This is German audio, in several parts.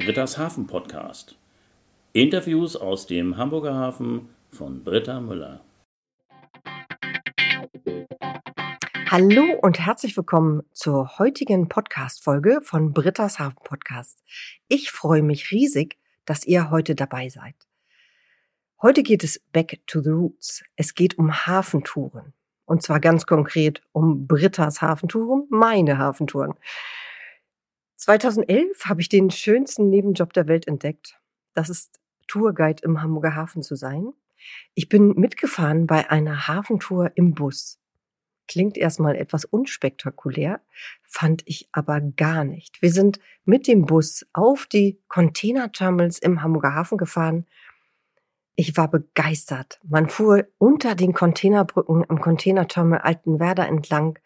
Britta's Hafen Podcast. Interviews aus dem Hamburger Hafen von Britta Müller. Hallo und herzlich willkommen zur heutigen Podcast-Folge von Britta's Hafen Podcast. Ich freue mich riesig, dass ihr heute dabei seid. Heute geht es back to the roots. Es geht um Hafentouren. Und zwar ganz konkret um Britta's Hafentouren, meine Hafentouren. 2011 habe ich den schönsten Nebenjob der Welt entdeckt. Das ist Tourguide im Hamburger Hafen zu sein. Ich bin mitgefahren bei einer Hafentour im Bus. Klingt erstmal etwas unspektakulär, fand ich aber gar nicht. Wir sind mit dem Bus auf die Containerterminals im Hamburger Hafen gefahren. Ich war begeistert. Man fuhr unter den Containerbrücken am Containerterminal Altenwerder entlang.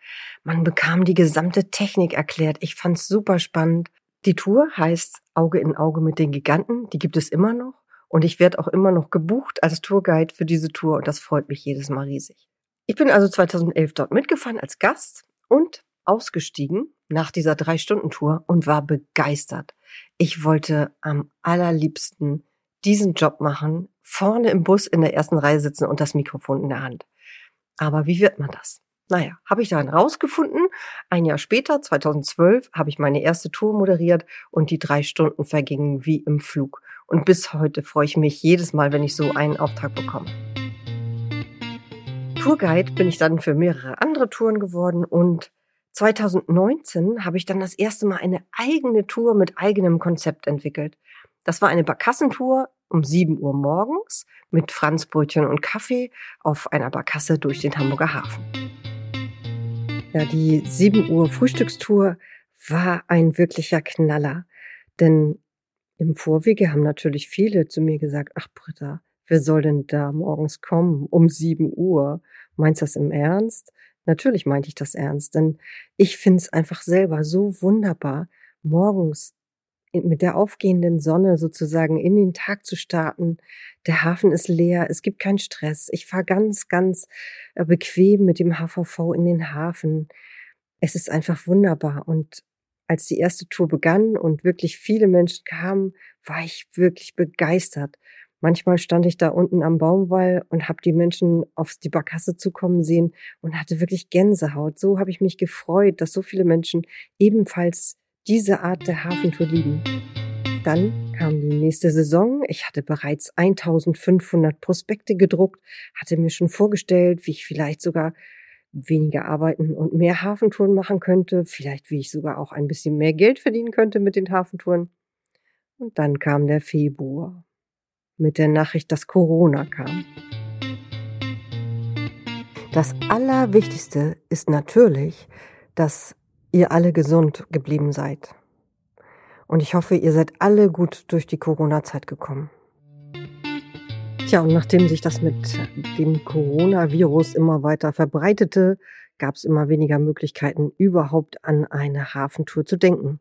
Man bekam die gesamte Technik erklärt. Ich fand's super spannend. Die Tour heißt Auge in Auge mit den Giganten. Die gibt es immer noch. Und ich werde auch immer noch gebucht als Tourguide für diese Tour. Und das freut mich jedes Mal riesig. Ich bin also 2011 dort mitgefahren als Gast und ausgestiegen nach dieser Drei-Stunden-Tour und war begeistert. Ich wollte am allerliebsten diesen Job machen, vorne im Bus in der ersten Reihe sitzen und das Mikrofon in der Hand. Aber wie wird man das? Naja, habe ich dann rausgefunden. Ein Jahr später, 2012, habe ich meine erste Tour moderiert und die drei Stunden vergingen wie im Flug. Und bis heute freue ich mich jedes Mal, wenn ich so einen Auftrag bekomme. Tourguide bin ich dann für mehrere andere Touren geworden und 2019 habe ich dann das erste Mal eine eigene Tour mit eigenem Konzept entwickelt. Das war eine Barkassentour um 7 Uhr morgens mit Franzbrötchen und Kaffee auf einer Barkasse durch den Hamburger Hafen. Ja, die 7 Uhr Frühstückstour war ein wirklicher Knaller, denn im Vorwege haben natürlich viele zu mir gesagt, ach Britta, wer soll denn da morgens kommen um 7 Uhr? Meinst du das im Ernst? Natürlich meinte ich das ernst, denn ich finde es einfach selber so wunderbar, morgens mit der aufgehenden Sonne sozusagen in den Tag zu starten. Der Hafen ist leer, es gibt keinen Stress. Ich fahre ganz, ganz äh, bequem mit dem HVV in den Hafen. Es ist einfach wunderbar. Und als die erste Tour begann und wirklich viele Menschen kamen, war ich wirklich begeistert. Manchmal stand ich da unten am Baumwall und habe die Menschen auf die Barkasse zukommen sehen und hatte wirklich Gänsehaut. So habe ich mich gefreut, dass so viele Menschen ebenfalls diese Art der Hafentour lieben. Dann kam die nächste Saison. Ich hatte bereits 1500 Prospekte gedruckt, hatte mir schon vorgestellt, wie ich vielleicht sogar weniger arbeiten und mehr Hafentouren machen könnte, vielleicht wie ich sogar auch ein bisschen mehr Geld verdienen könnte mit den Hafentouren. Und dann kam der Februar mit der Nachricht, dass Corona kam. Das Allerwichtigste ist natürlich, dass ihr alle gesund geblieben seid. Und ich hoffe, ihr seid alle gut durch die Corona-Zeit gekommen. Tja, und nachdem sich das mit dem Coronavirus immer weiter verbreitete, gab es immer weniger Möglichkeiten, überhaupt an eine Hafentour zu denken.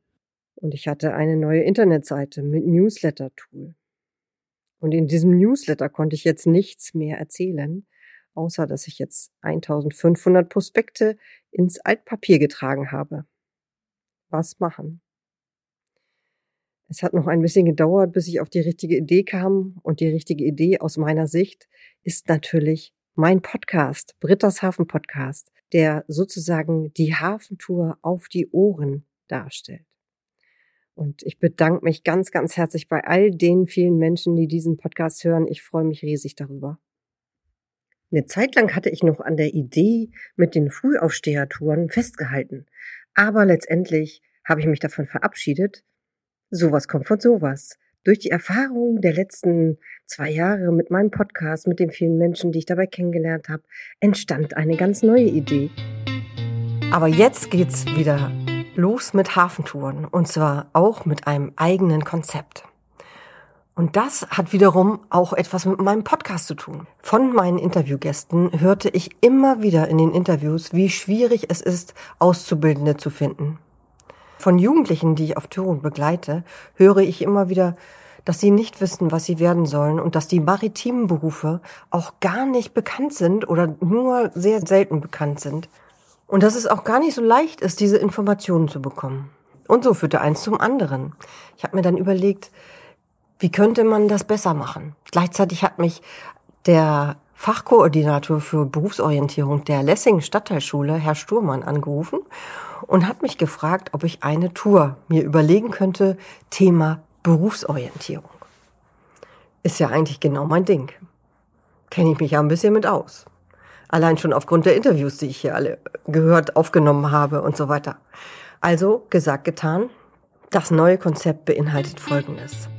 Und ich hatte eine neue Internetseite mit Newsletter-Tool. Und in diesem Newsletter konnte ich jetzt nichts mehr erzählen, außer dass ich jetzt 1500 Prospekte ins Altpapier getragen habe. Was machen? Es hat noch ein bisschen gedauert, bis ich auf die richtige Idee kam. Und die richtige Idee aus meiner Sicht ist natürlich mein Podcast, Britta's Hafen Podcast, der sozusagen die Hafentour auf die Ohren darstellt. Und ich bedanke mich ganz, ganz herzlich bei all den vielen Menschen, die diesen Podcast hören. Ich freue mich riesig darüber. Eine Zeit lang hatte ich noch an der Idee mit den Frühaufstehertouren festgehalten. Aber letztendlich habe ich mich davon verabschiedet. Sowas kommt von sowas. Durch die Erfahrung der letzten zwei Jahre mit meinem Podcast, mit den vielen Menschen, die ich dabei kennengelernt habe, entstand eine ganz neue Idee. Aber jetzt geht's wieder los mit Hafentouren und zwar auch mit einem eigenen Konzept. Und das hat wiederum auch etwas mit meinem Podcast zu tun. Von meinen Interviewgästen hörte ich immer wieder in den Interviews, wie schwierig es ist, Auszubildende zu finden. Von Jugendlichen, die ich auf Touren begleite, höre ich immer wieder, dass sie nicht wissen, was sie werden sollen und dass die maritimen Berufe auch gar nicht bekannt sind oder nur sehr selten bekannt sind. Und dass es auch gar nicht so leicht ist, diese Informationen zu bekommen. Und so führte eins zum anderen. Ich habe mir dann überlegt, wie könnte man das besser machen? Gleichzeitig hat mich der Fachkoordinator für Berufsorientierung der Lessing Stadtteilschule, Herr Sturmann, angerufen und hat mich gefragt, ob ich eine Tour mir überlegen könnte, Thema Berufsorientierung. Ist ja eigentlich genau mein Ding. Kenne ich mich ja ein bisschen mit aus. Allein schon aufgrund der Interviews, die ich hier alle gehört, aufgenommen habe und so weiter. Also gesagt, getan. Das neue Konzept beinhaltet Folgendes.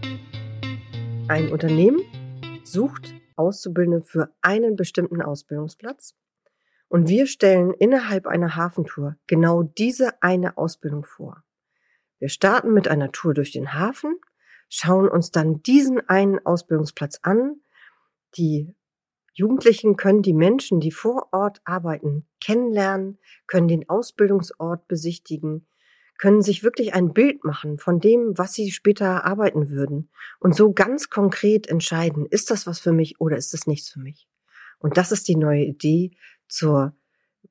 Ein Unternehmen sucht Auszubildende für einen bestimmten Ausbildungsplatz und wir stellen innerhalb einer Hafentour genau diese eine Ausbildung vor. Wir starten mit einer Tour durch den Hafen, schauen uns dann diesen einen Ausbildungsplatz an. Die Jugendlichen können die Menschen, die vor Ort arbeiten, kennenlernen, können den Ausbildungsort besichtigen, können sich wirklich ein Bild machen von dem, was sie später arbeiten würden und so ganz konkret entscheiden, ist das was für mich oder ist das nichts für mich? Und das ist die neue Idee zur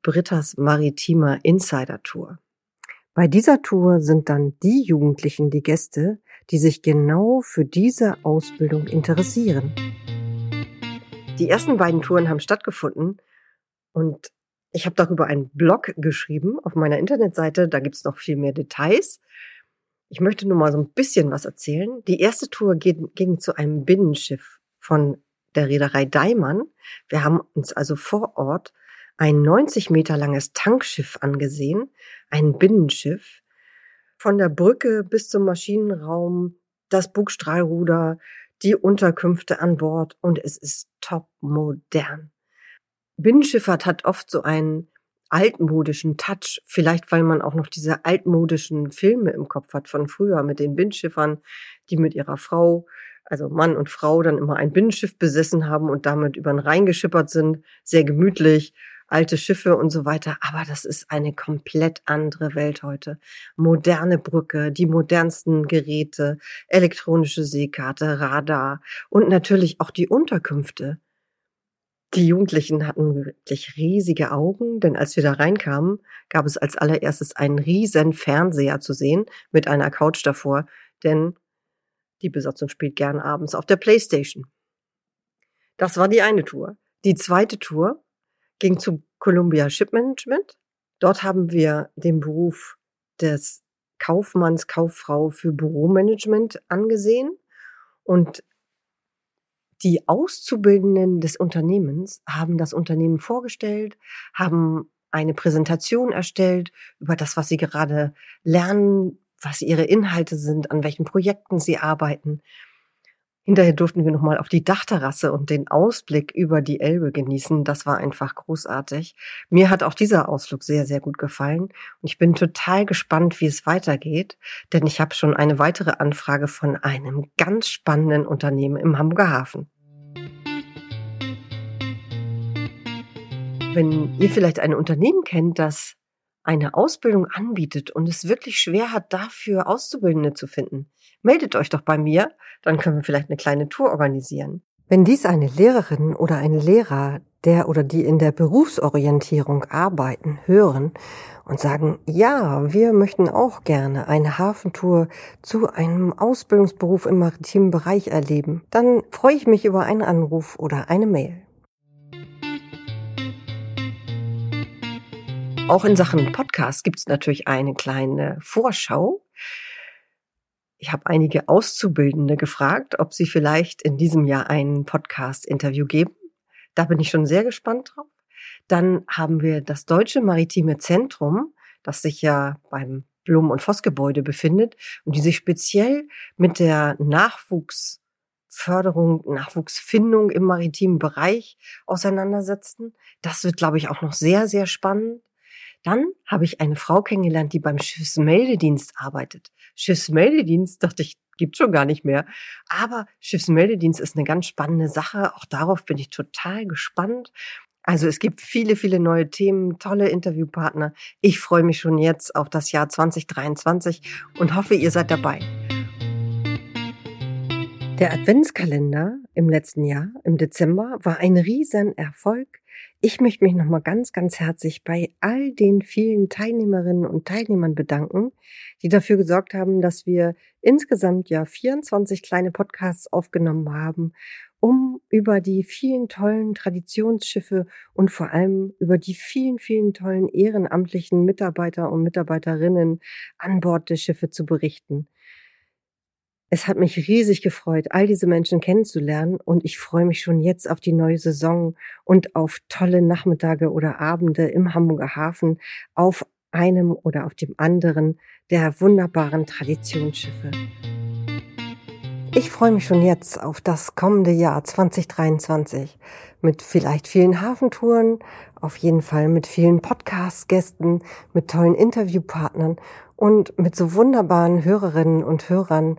Britta's Maritimer Insider Tour. Bei dieser Tour sind dann die Jugendlichen die Gäste, die sich genau für diese Ausbildung interessieren. Die ersten beiden Touren haben stattgefunden und ich habe darüber einen Blog geschrieben auf meiner Internetseite. Da gibt's noch viel mehr Details. Ich möchte nur mal so ein bisschen was erzählen. Die erste Tour ging, zu einem Binnenschiff von der Reederei Daimann. Wir haben uns also vor Ort ein 90 Meter langes Tankschiff angesehen, ein Binnenschiff, von der Brücke bis zum Maschinenraum, das Bugstrahlruder, die Unterkünfte an Bord und es ist top modern. Binnenschifffahrt hat oft so einen altmodischen Touch, vielleicht weil man auch noch diese altmodischen Filme im Kopf hat von früher mit den Binnenschiffern, die mit ihrer Frau, also Mann und Frau, dann immer ein Binnenschiff besessen haben und damit über den Rhein geschippert sind, sehr gemütlich, alte Schiffe und so weiter. Aber das ist eine komplett andere Welt heute. Moderne Brücke, die modernsten Geräte, elektronische Seekarte, Radar und natürlich auch die Unterkünfte. Die Jugendlichen hatten wirklich riesige Augen, denn als wir da reinkamen, gab es als allererstes einen riesen Fernseher zu sehen mit einer Couch davor, denn die Besatzung spielt gern abends auf der Playstation. Das war die eine Tour. Die zweite Tour ging zu Columbia Ship Management. Dort haben wir den Beruf des Kaufmanns, Kauffrau für Büromanagement angesehen und die Auszubildenden des Unternehmens haben das Unternehmen vorgestellt, haben eine Präsentation erstellt über das, was sie gerade lernen, was ihre Inhalte sind, an welchen Projekten sie arbeiten. Hinterher durften wir nochmal auf die Dachterrasse und den Ausblick über die Elbe genießen. Das war einfach großartig. Mir hat auch dieser Ausflug sehr, sehr gut gefallen. Und ich bin total gespannt, wie es weitergeht, denn ich habe schon eine weitere Anfrage von einem ganz spannenden Unternehmen im Hamburger Hafen. Wenn ihr vielleicht ein Unternehmen kennt, das eine Ausbildung anbietet und es wirklich schwer hat, dafür Auszubildende zu finden, meldet euch doch bei mir, dann können wir vielleicht eine kleine Tour organisieren. Wenn dies eine Lehrerin oder ein Lehrer, der oder die in der Berufsorientierung arbeiten, hören und sagen, ja, wir möchten auch gerne eine Hafentour zu einem Ausbildungsberuf im maritimen Bereich erleben, dann freue ich mich über einen Anruf oder eine Mail. Auch in Sachen Podcast gibt es natürlich eine kleine Vorschau. Ich habe einige Auszubildende gefragt, ob sie vielleicht in diesem Jahr ein Podcast-Interview geben. Da bin ich schon sehr gespannt drauf. Dann haben wir das Deutsche Maritime Zentrum, das sich ja beim Blum- und Voss-Gebäude befindet und die sich speziell mit der Nachwuchsförderung, Nachwuchsfindung im maritimen Bereich auseinandersetzen. Das wird, glaube ich, auch noch sehr, sehr spannend. Dann habe ich eine Frau kennengelernt, die beim Schiffsmeldedienst arbeitet. Schiffsmeldedienst dachte ich, gibt schon gar nicht mehr. Aber Schiffsmeldedienst ist eine ganz spannende Sache. Auch darauf bin ich total gespannt. Also es gibt viele, viele neue Themen, tolle Interviewpartner. Ich freue mich schon jetzt auf das Jahr 2023 und hoffe, ihr seid dabei. Der Adventskalender im letzten Jahr, im Dezember, war ein Riesenerfolg. Ich möchte mich nochmal ganz, ganz herzlich bei all den vielen Teilnehmerinnen und Teilnehmern bedanken, die dafür gesorgt haben, dass wir insgesamt ja 24 kleine Podcasts aufgenommen haben, um über die vielen tollen Traditionsschiffe und vor allem über die vielen, vielen tollen ehrenamtlichen Mitarbeiter und Mitarbeiterinnen an Bord der Schiffe zu berichten. Es hat mich riesig gefreut, all diese Menschen kennenzulernen und ich freue mich schon jetzt auf die neue Saison und auf tolle Nachmittage oder Abende im Hamburger Hafen auf einem oder auf dem anderen der wunderbaren Traditionsschiffe. Ich freue mich schon jetzt auf das kommende Jahr 2023 mit vielleicht vielen Hafentouren, auf jeden Fall mit vielen Podcast-Gästen, mit tollen Interviewpartnern und mit so wunderbaren Hörerinnen und Hörern,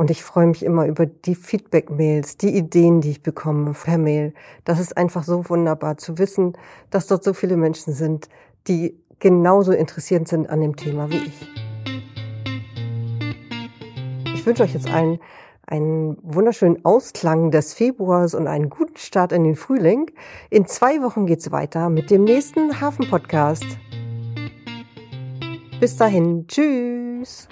und ich freue mich immer über die Feedback-Mails, die Ideen, die ich bekomme per Mail. Das ist einfach so wunderbar zu wissen, dass dort so viele Menschen sind, die genauso interessiert sind an dem Thema wie ich. Ich wünsche euch jetzt allen einen wunderschönen Ausklang des Februars und einen guten Start in den Frühling. In zwei Wochen geht's weiter mit dem nächsten Hafen-Podcast. Bis dahin, tschüss.